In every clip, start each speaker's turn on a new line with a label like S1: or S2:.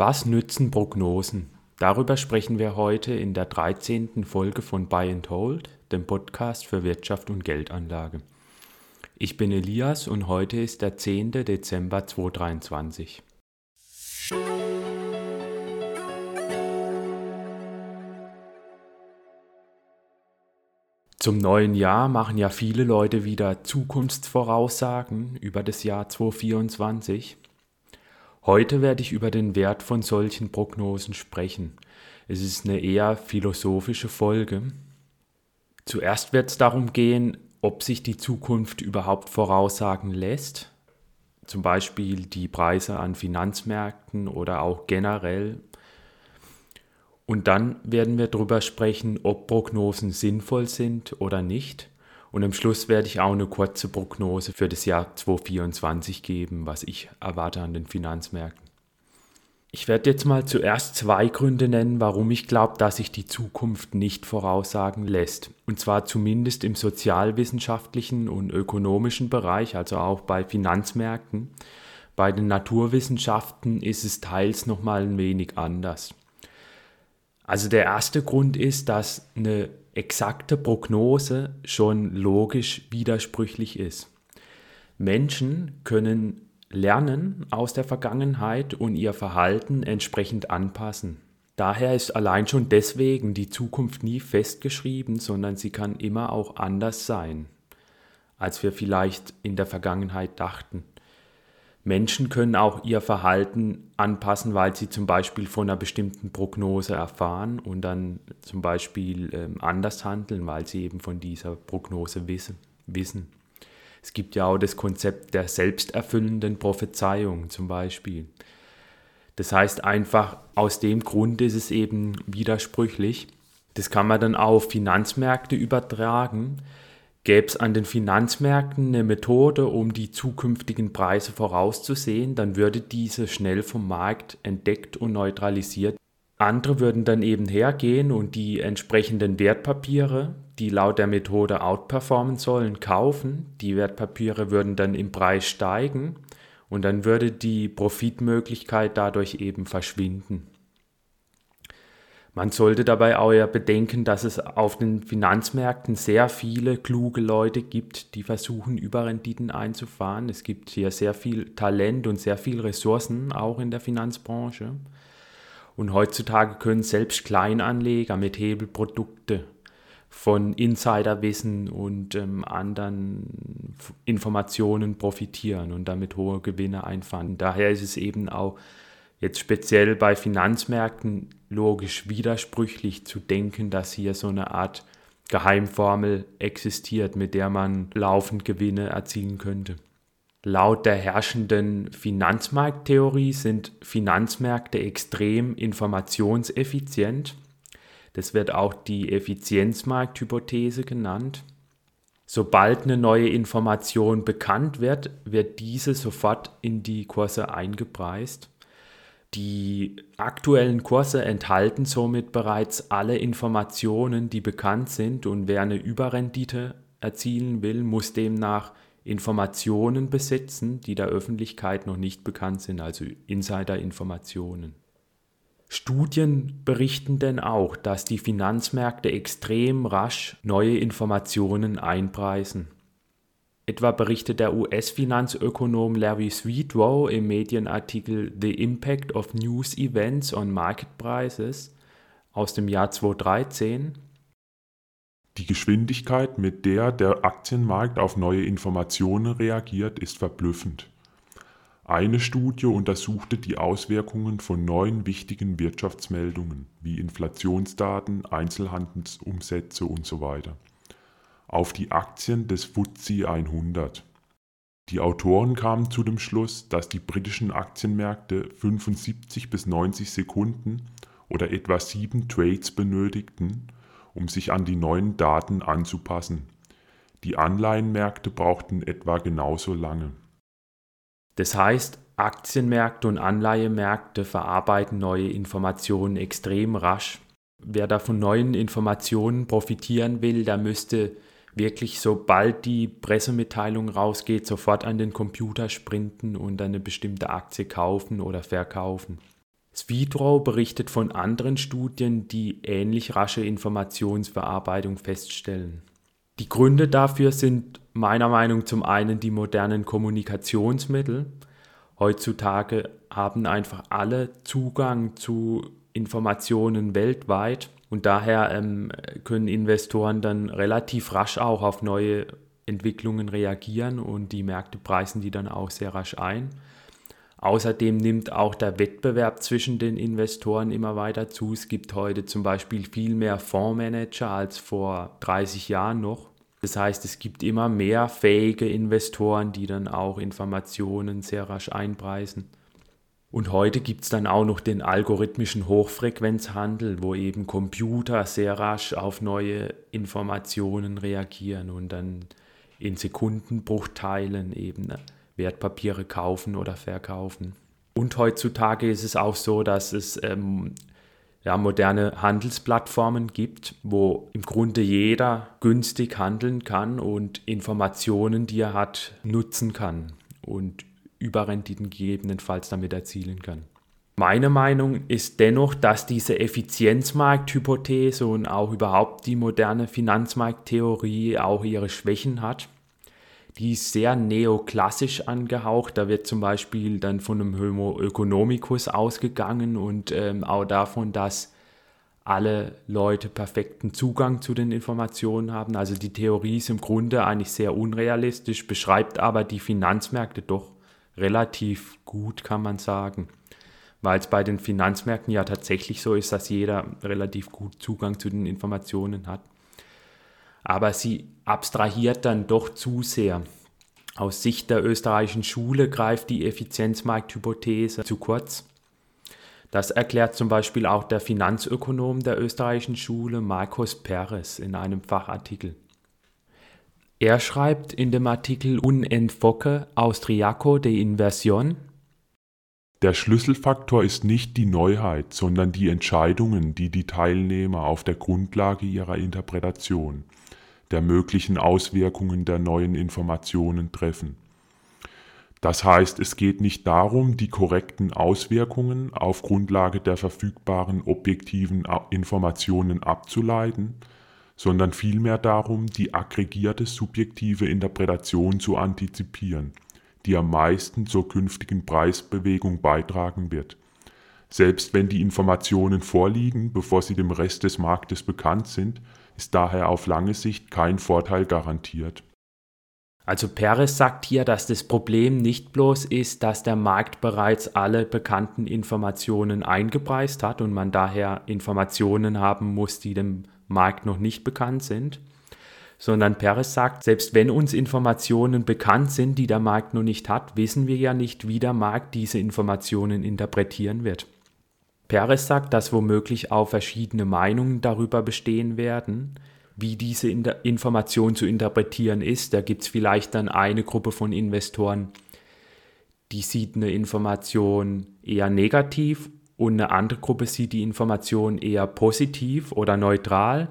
S1: Was nützen Prognosen? Darüber sprechen wir heute in der 13. Folge von Buy and Hold, dem Podcast für Wirtschaft und Geldanlage. Ich bin Elias und heute ist der 10. Dezember 2023. Zum neuen Jahr machen ja viele Leute wieder Zukunftsvoraussagen über das Jahr 2024. Heute werde ich über den Wert von solchen Prognosen sprechen. Es ist eine eher philosophische Folge. Zuerst wird es darum gehen, ob sich die Zukunft überhaupt voraussagen lässt. Zum Beispiel die Preise an Finanzmärkten oder auch generell. Und dann werden wir darüber sprechen, ob Prognosen sinnvoll sind oder nicht. Und am Schluss werde ich auch eine kurze Prognose für das Jahr 2024 geben, was ich erwarte an den Finanzmärkten. Ich werde jetzt mal zuerst zwei Gründe nennen, warum ich glaube, dass sich die Zukunft nicht voraussagen lässt. Und zwar zumindest im sozialwissenschaftlichen und ökonomischen Bereich, also auch bei Finanzmärkten. Bei den Naturwissenschaften ist es teils nochmal ein wenig anders. Also der erste Grund ist, dass eine exakte Prognose schon logisch widersprüchlich ist. Menschen können lernen aus der Vergangenheit und ihr Verhalten entsprechend anpassen. Daher ist allein schon deswegen die Zukunft nie festgeschrieben, sondern sie kann immer auch anders sein, als wir vielleicht in der Vergangenheit dachten. Menschen können auch ihr Verhalten anpassen, weil sie zum Beispiel von einer bestimmten Prognose erfahren und dann zum Beispiel ähm, anders handeln, weil sie eben von dieser Prognose wissen. Es gibt ja auch das Konzept der selbsterfüllenden Prophezeiung zum Beispiel. Das heißt einfach, aus dem Grund ist es eben widersprüchlich. Das kann man dann auf Finanzmärkte übertragen Gäbe es an den Finanzmärkten eine Methode, um die zukünftigen Preise vorauszusehen, dann würde diese schnell vom Markt entdeckt und neutralisiert. Andere würden dann eben hergehen und die entsprechenden Wertpapiere, die laut der Methode outperformen sollen, kaufen. Die Wertpapiere würden dann im Preis steigen und dann würde die Profitmöglichkeit dadurch eben verschwinden. Man sollte dabei auch ja bedenken, dass es auf den Finanzmärkten sehr viele kluge Leute gibt, die versuchen, Überrenditen einzufahren. Es gibt hier sehr viel Talent und sehr viel Ressourcen, auch in der Finanzbranche. Und heutzutage können selbst Kleinanleger mit Hebelprodukte von Insiderwissen und ähm, anderen Informationen profitieren und damit hohe Gewinne einfahren. Daher ist es eben auch jetzt speziell bei Finanzmärkten logisch widersprüchlich zu denken, dass hier so eine Art Geheimformel existiert, mit der man laufend Gewinne erzielen könnte. Laut der herrschenden Finanzmarkttheorie sind Finanzmärkte extrem informationseffizient. Das wird auch die Effizienzmarkthypothese genannt. Sobald eine neue Information bekannt wird, wird diese sofort in die Kurse eingepreist. Die aktuellen Kurse enthalten somit bereits alle Informationen, die bekannt sind und wer eine Überrendite erzielen will, muss demnach Informationen besitzen, die der Öffentlichkeit noch nicht bekannt sind, also Insider-Informationen. Studien berichten denn auch, dass die Finanzmärkte extrem rasch neue Informationen einpreisen. Etwa berichtet der US-Finanzökonom Larry Sweetrow im Medienartikel The Impact of News Events on Market Prices aus dem Jahr 2013.
S2: Die Geschwindigkeit, mit der der Aktienmarkt auf neue Informationen reagiert, ist verblüffend. Eine Studie untersuchte die Auswirkungen von neun wichtigen Wirtschaftsmeldungen wie Inflationsdaten, Einzelhandelsumsätze usw. So auf die Aktien des FTSE 100. Die Autoren kamen zu dem Schluss, dass die britischen Aktienmärkte 75 bis 90 Sekunden oder etwa sieben Trades benötigten, um sich an die neuen Daten anzupassen. Die Anleihenmärkte brauchten etwa genauso lange.
S1: Das heißt, Aktienmärkte und Anleihemärkte verarbeiten neue Informationen extrem rasch. Wer da von neuen Informationen profitieren will, der müsste wirklich, sobald die Pressemitteilung rausgeht, sofort an den Computer sprinten und eine bestimmte Aktie kaufen oder verkaufen. Zwiedrow berichtet von anderen Studien, die ähnlich rasche Informationsverarbeitung feststellen. Die Gründe dafür sind meiner Meinung nach zum einen die modernen Kommunikationsmittel. Heutzutage haben einfach alle Zugang zu Informationen weltweit und daher ähm, können Investoren dann relativ rasch auch auf neue Entwicklungen reagieren und die Märkte preisen die dann auch sehr rasch ein. Außerdem nimmt auch der Wettbewerb zwischen den Investoren immer weiter zu. Es gibt heute zum Beispiel viel mehr Fondsmanager als vor 30 Jahren noch. Das heißt, es gibt immer mehr fähige Investoren, die dann auch Informationen sehr rasch einpreisen. Und heute gibt es dann auch noch den algorithmischen Hochfrequenzhandel, wo eben Computer sehr rasch auf neue Informationen reagieren und dann in Sekundenbruchteilen eben ne, Wertpapiere kaufen oder verkaufen. Und heutzutage ist es auch so, dass es ähm, ja, moderne Handelsplattformen gibt, wo im Grunde jeder günstig handeln kann und Informationen, die er hat, nutzen kann. Und Überrenditen gegebenenfalls damit erzielen kann. Meine Meinung ist dennoch, dass diese Effizienzmarkthypothese und auch überhaupt die moderne Finanzmarkttheorie auch ihre Schwächen hat. Die ist sehr neoklassisch angehaucht. Da wird zum Beispiel dann von einem Homo economicus ausgegangen und ähm, auch davon, dass alle Leute perfekten Zugang zu den Informationen haben. Also die Theorie ist im Grunde eigentlich sehr unrealistisch, beschreibt aber die Finanzmärkte doch relativ gut, kann man sagen. Weil es bei den Finanzmärkten ja tatsächlich so ist, dass jeder relativ gut Zugang zu den Informationen hat. Aber sie abstrahiert dann doch zu sehr. Aus Sicht der österreichischen Schule greift die Effizienzmarkthypothese zu kurz. Das erklärt zum Beispiel auch der Finanzökonom der österreichischen Schule Markus Peres in einem Fachartikel. Er schreibt in dem Artikel Un enfoque austriaco de inversión,
S2: der Schlüsselfaktor ist nicht die Neuheit, sondern die Entscheidungen, die die Teilnehmer auf der Grundlage ihrer Interpretation der möglichen Auswirkungen der neuen Informationen treffen. Das heißt, es geht nicht darum, die korrekten Auswirkungen auf Grundlage der verfügbaren objektiven Informationen abzuleiten, sondern vielmehr darum, die aggregierte subjektive Interpretation zu antizipieren, die am meisten zur künftigen Preisbewegung beitragen wird. Selbst wenn die Informationen vorliegen, bevor sie dem Rest des Marktes bekannt sind, ist daher auf lange Sicht kein Vorteil garantiert.
S1: Also Perez sagt hier, dass das Problem nicht bloß ist, dass der Markt bereits alle bekannten Informationen eingepreist hat und man daher Informationen haben muss, die dem Markt noch nicht bekannt sind, sondern Peres sagt, selbst wenn uns Informationen bekannt sind, die der Markt noch nicht hat, wissen wir ja nicht, wie der Markt diese Informationen interpretieren wird. Peres sagt, dass womöglich auch verschiedene Meinungen darüber bestehen werden, wie diese Information zu interpretieren ist. Da gibt es vielleicht dann eine Gruppe von Investoren, die sieht eine Information eher negativ und eine andere Gruppe sieht die Information eher positiv oder neutral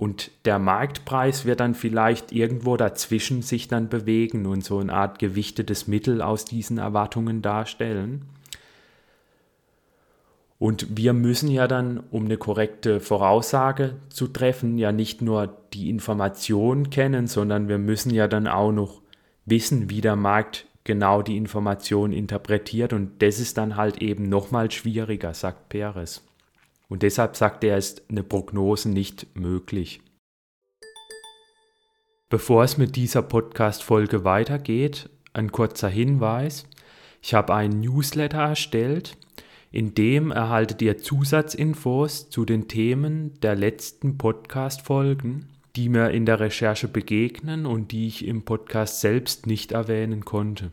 S1: und der Marktpreis wird dann vielleicht irgendwo dazwischen sich dann bewegen und so eine Art gewichtetes Mittel aus diesen Erwartungen darstellen. Und wir müssen ja dann, um eine korrekte Voraussage zu treffen, ja nicht nur die Information kennen, sondern wir müssen ja dann auch noch wissen, wie der Markt genau die Information interpretiert und das ist dann halt eben nochmal schwieriger, sagt Peres. Und deshalb sagt er, ist eine Prognose nicht möglich. Bevor es mit dieser Podcast-Folge weitergeht, ein kurzer Hinweis. Ich habe einen Newsletter erstellt, in dem erhaltet ihr Zusatzinfos zu den Themen der letzten Podcast-Folgen die mir in der Recherche begegnen und die ich im Podcast selbst nicht erwähnen konnte.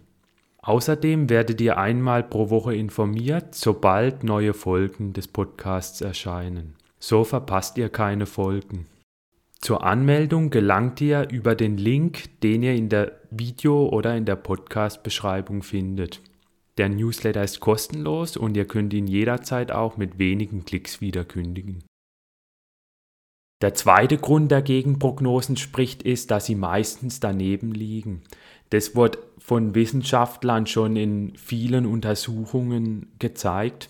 S1: Außerdem werdet ihr einmal pro Woche informiert, sobald neue Folgen des Podcasts erscheinen. So verpasst ihr keine Folgen. Zur Anmeldung gelangt ihr über den Link, den ihr in der Video- oder in der Podcast-Beschreibung findet. Der Newsletter ist kostenlos und ihr könnt ihn jederzeit auch mit wenigen Klicks wieder kündigen. Der zweite Grund, der gegen Prognosen spricht, ist, dass sie meistens daneben liegen. Das wird von Wissenschaftlern schon in vielen Untersuchungen gezeigt.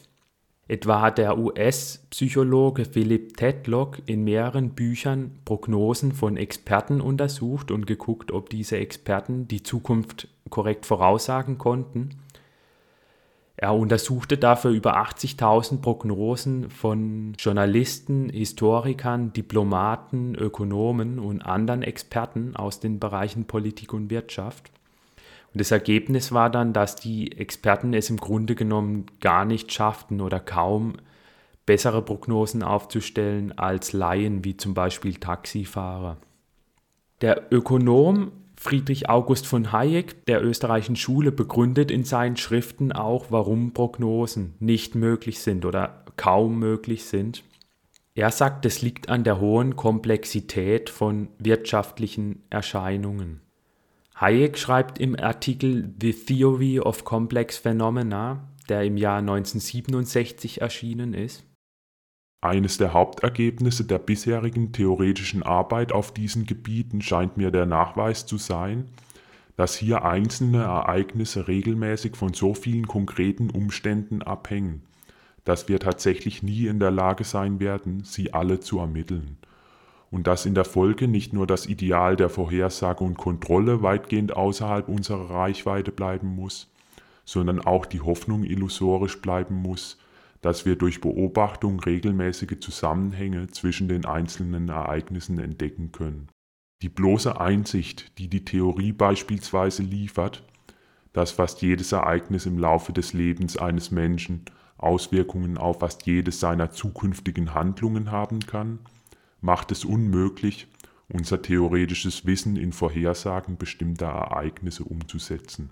S1: Etwa hat der US-Psychologe Philip Tedlock in mehreren Büchern Prognosen von Experten untersucht und geguckt, ob diese Experten die Zukunft korrekt voraussagen konnten. Er untersuchte dafür über 80.000 Prognosen von Journalisten, Historikern, Diplomaten, Ökonomen und anderen Experten aus den Bereichen Politik und Wirtschaft. Und das Ergebnis war dann, dass die Experten es im Grunde genommen gar nicht schafften oder kaum bessere Prognosen aufzustellen als Laien wie zum Beispiel Taxifahrer. Der Ökonom Friedrich August von Hayek der österreichischen Schule begründet in seinen Schriften auch, warum Prognosen nicht möglich sind oder kaum möglich sind. Er sagt, es liegt an der hohen Komplexität von wirtschaftlichen Erscheinungen. Hayek schreibt im Artikel The Theory of Complex Phenomena, der im Jahr 1967 erschienen ist,
S2: eines der Hauptergebnisse der bisherigen theoretischen Arbeit auf diesen Gebieten scheint mir der Nachweis zu sein, dass hier einzelne Ereignisse regelmäßig von so vielen konkreten Umständen abhängen, dass wir tatsächlich nie in der Lage sein werden, sie alle zu ermitteln, und dass in der Folge nicht nur das Ideal der Vorhersage und Kontrolle weitgehend außerhalb unserer Reichweite bleiben muss, sondern auch die Hoffnung illusorisch bleiben muss, dass wir durch Beobachtung regelmäßige Zusammenhänge zwischen den einzelnen Ereignissen entdecken können. Die bloße Einsicht, die die Theorie beispielsweise liefert, dass fast jedes Ereignis im Laufe des Lebens eines Menschen Auswirkungen auf fast jedes seiner zukünftigen Handlungen haben kann, macht es unmöglich, unser theoretisches Wissen in Vorhersagen bestimmter Ereignisse umzusetzen.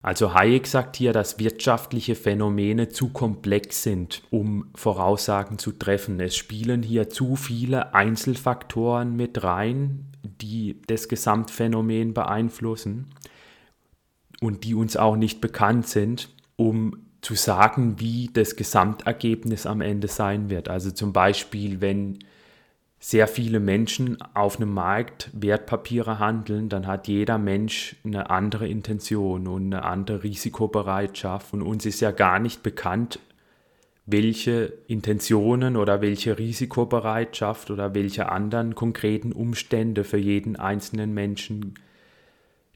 S1: Also Hayek sagt hier, dass wirtschaftliche Phänomene zu komplex sind, um Voraussagen zu treffen. Es spielen hier zu viele Einzelfaktoren mit rein, die das Gesamtphänomen beeinflussen und die uns auch nicht bekannt sind, um zu sagen, wie das Gesamtergebnis am Ende sein wird. Also zum Beispiel, wenn sehr viele Menschen auf einem Markt Wertpapiere handeln, dann hat jeder Mensch eine andere Intention und eine andere Risikobereitschaft. Und uns ist ja gar nicht bekannt, welche Intentionen oder welche Risikobereitschaft oder welche anderen konkreten Umstände für jeden einzelnen Menschen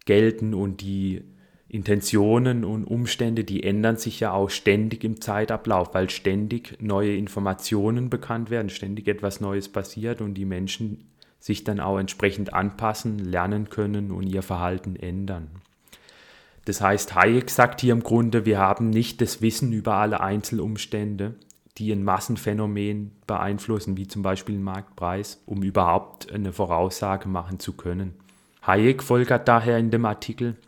S1: gelten und die Intentionen und Umstände, die ändern sich ja auch ständig im Zeitablauf, weil ständig neue Informationen bekannt werden, ständig etwas Neues passiert und die Menschen sich dann auch entsprechend anpassen, lernen können und ihr Verhalten ändern. Das heißt, Hayek sagt hier im Grunde, wir haben nicht das Wissen über alle Einzelumstände, die ein Massenphänomen beeinflussen, wie zum Beispiel den Marktpreis, um überhaupt eine Voraussage machen zu können. Hayek folgert daher in dem Artikel,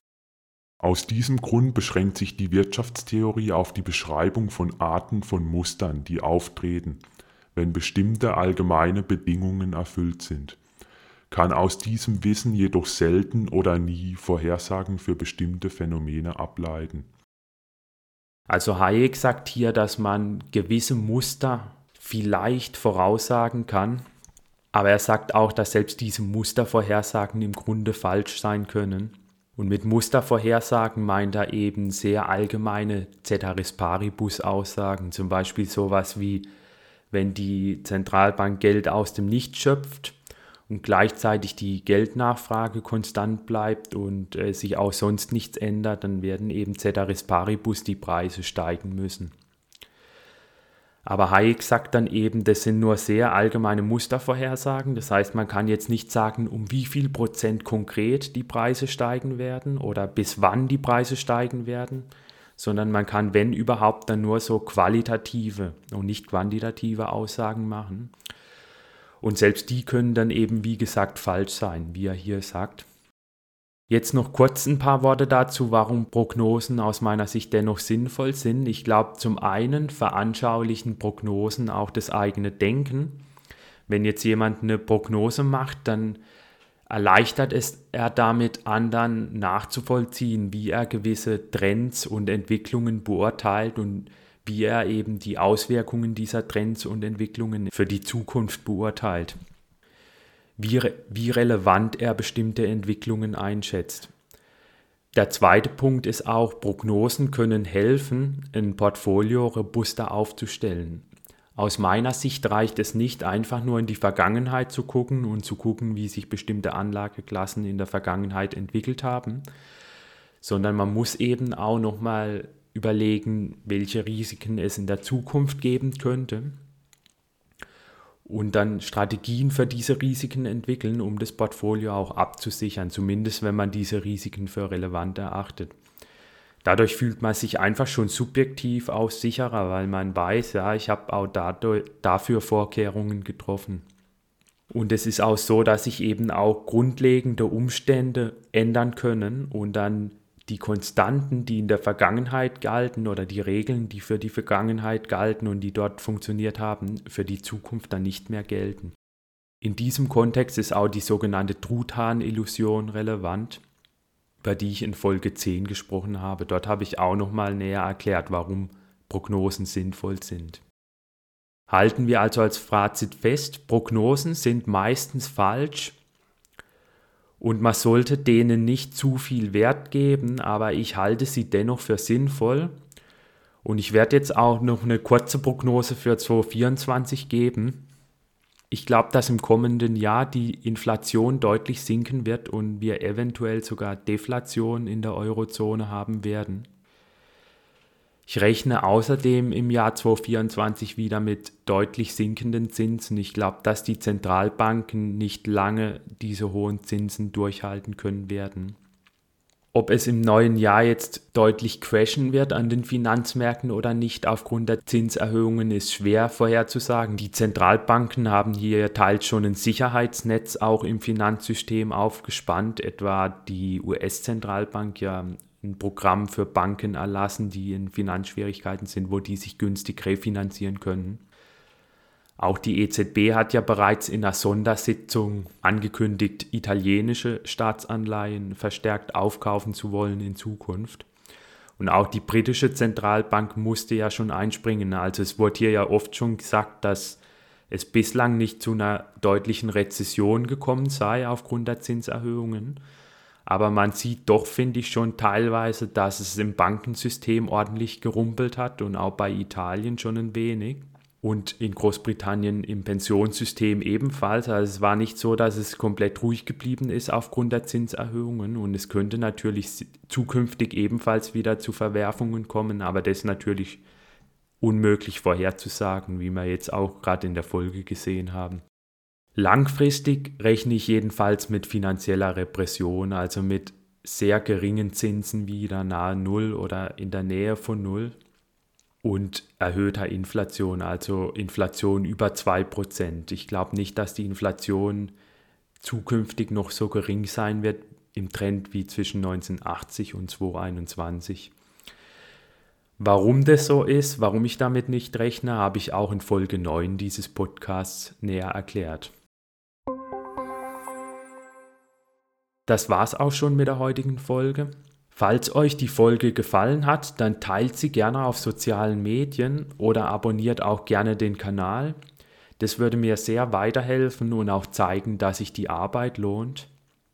S2: aus diesem Grund beschränkt sich die Wirtschaftstheorie auf die Beschreibung von Arten von Mustern, die auftreten, wenn bestimmte allgemeine Bedingungen erfüllt sind, kann aus diesem Wissen jedoch selten oder nie Vorhersagen für bestimmte Phänomene ableiten.
S1: Also Hayek sagt hier, dass man gewisse Muster vielleicht voraussagen kann, aber er sagt auch, dass selbst diese Mustervorhersagen im Grunde falsch sein können und mit Mustervorhersagen meint er eben sehr allgemeine Ceteris Paribus-Aussagen, zum Beispiel sowas wie, wenn die Zentralbank Geld aus dem Nichts schöpft und gleichzeitig die Geldnachfrage konstant bleibt und äh, sich auch sonst nichts ändert, dann werden eben Ceteris Paribus die Preise steigen müssen. Aber Hayek sagt dann eben, das sind nur sehr allgemeine Mustervorhersagen. Das heißt, man kann jetzt nicht sagen, um wie viel Prozent konkret die Preise steigen werden oder bis wann die Preise steigen werden, sondern man kann, wenn überhaupt, dann nur so qualitative und nicht quantitative Aussagen machen. Und selbst die können dann eben, wie gesagt, falsch sein, wie er hier sagt. Jetzt noch kurz ein paar Worte dazu, warum Prognosen aus meiner Sicht dennoch sinnvoll sind. Ich glaube, zum einen veranschaulichen Prognosen auch das eigene Denken. Wenn jetzt jemand eine Prognose macht, dann erleichtert es er damit anderen nachzuvollziehen, wie er gewisse Trends und Entwicklungen beurteilt und wie er eben die Auswirkungen dieser Trends und Entwicklungen für die Zukunft beurteilt wie, wie relevant er bestimmte Entwicklungen einschätzt. Der zweite Punkt ist auch, Prognosen können helfen, ein Portfolio robuster aufzustellen. Aus meiner Sicht reicht es nicht einfach nur in die Vergangenheit zu gucken und zu gucken, wie sich bestimmte Anlageklassen in der Vergangenheit entwickelt haben, sondern man muss eben auch nochmal überlegen, welche Risiken es in der Zukunft geben könnte und dann Strategien für diese Risiken entwickeln, um das Portfolio auch abzusichern, zumindest wenn man diese Risiken für relevant erachtet. Dadurch fühlt man sich einfach schon subjektiv auch sicherer, weil man weiß, ja, ich habe auch dafür Vorkehrungen getroffen. Und es ist auch so, dass sich eben auch grundlegende Umstände ändern können und dann die Konstanten, die in der Vergangenheit galten oder die Regeln, die für die Vergangenheit galten und die dort funktioniert haben, für die Zukunft dann nicht mehr gelten. In diesem Kontext ist auch die sogenannte Truthahn-Illusion relevant über die ich in Folge 10 gesprochen habe. Dort habe ich auch nochmal näher erklärt, warum Prognosen sinnvoll sind. Halten wir also als Fazit fest, Prognosen sind meistens falsch und man sollte denen nicht zu viel Wert geben, aber ich halte sie dennoch für sinnvoll. Und ich werde jetzt auch noch eine kurze Prognose für 2024 geben. Ich glaube, dass im kommenden Jahr die Inflation deutlich sinken wird und wir eventuell sogar Deflation in der Eurozone haben werden. Ich rechne außerdem im Jahr 2024 wieder mit deutlich sinkenden Zinsen. Ich glaube, dass die Zentralbanken nicht lange diese hohen Zinsen durchhalten können werden. Ob es im neuen Jahr jetzt deutlich crashen wird an den Finanzmärkten oder nicht aufgrund der Zinserhöhungen ist schwer vorherzusagen. Die Zentralbanken haben hier teils schon ein Sicherheitsnetz auch im Finanzsystem aufgespannt, etwa die US-Zentralbank ja ein Programm für Banken erlassen, die in Finanzschwierigkeiten sind, wo die sich günstig refinanzieren können. Auch die EZB hat ja bereits in einer Sondersitzung angekündigt, italienische Staatsanleihen verstärkt aufkaufen zu wollen in Zukunft. Und auch die britische Zentralbank musste ja schon einspringen. Also es wurde hier ja oft schon gesagt, dass es bislang nicht zu einer deutlichen Rezession gekommen sei aufgrund der Zinserhöhungen. Aber man sieht doch, finde ich, schon teilweise, dass es im Bankensystem ordentlich gerumpelt hat und auch bei Italien schon ein wenig und in Großbritannien im Pensionssystem ebenfalls. Also es war nicht so, dass es komplett ruhig geblieben ist aufgrund der Zinserhöhungen und es könnte natürlich zukünftig ebenfalls wieder zu Verwerfungen kommen, aber das ist natürlich unmöglich vorherzusagen, wie wir jetzt auch gerade in der Folge gesehen haben. Langfristig rechne ich jedenfalls mit finanzieller Repression, also mit sehr geringen Zinsen wieder nahe Null oder in der Nähe von Null und erhöhter Inflation, also Inflation über 2%. Ich glaube nicht, dass die Inflation zukünftig noch so gering sein wird im Trend wie zwischen 1980 und 2021. Warum das so ist, warum ich damit nicht rechne, habe ich auch in Folge 9 dieses Podcasts näher erklärt. Das war's auch schon mit der heutigen Folge. Falls euch die Folge gefallen hat, dann teilt sie gerne auf sozialen Medien oder abonniert auch gerne den Kanal. Das würde mir sehr weiterhelfen und auch zeigen, dass sich die Arbeit lohnt.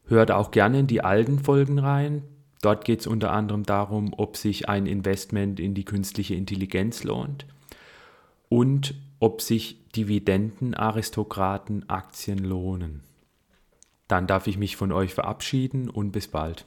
S1: Hört auch gerne in die alten Folgen rein. Dort geht es unter anderem darum, ob sich ein Investment in die künstliche Intelligenz lohnt und ob sich Dividendenaristokraten Aktien lohnen. Dann darf ich mich von euch verabschieden und bis bald.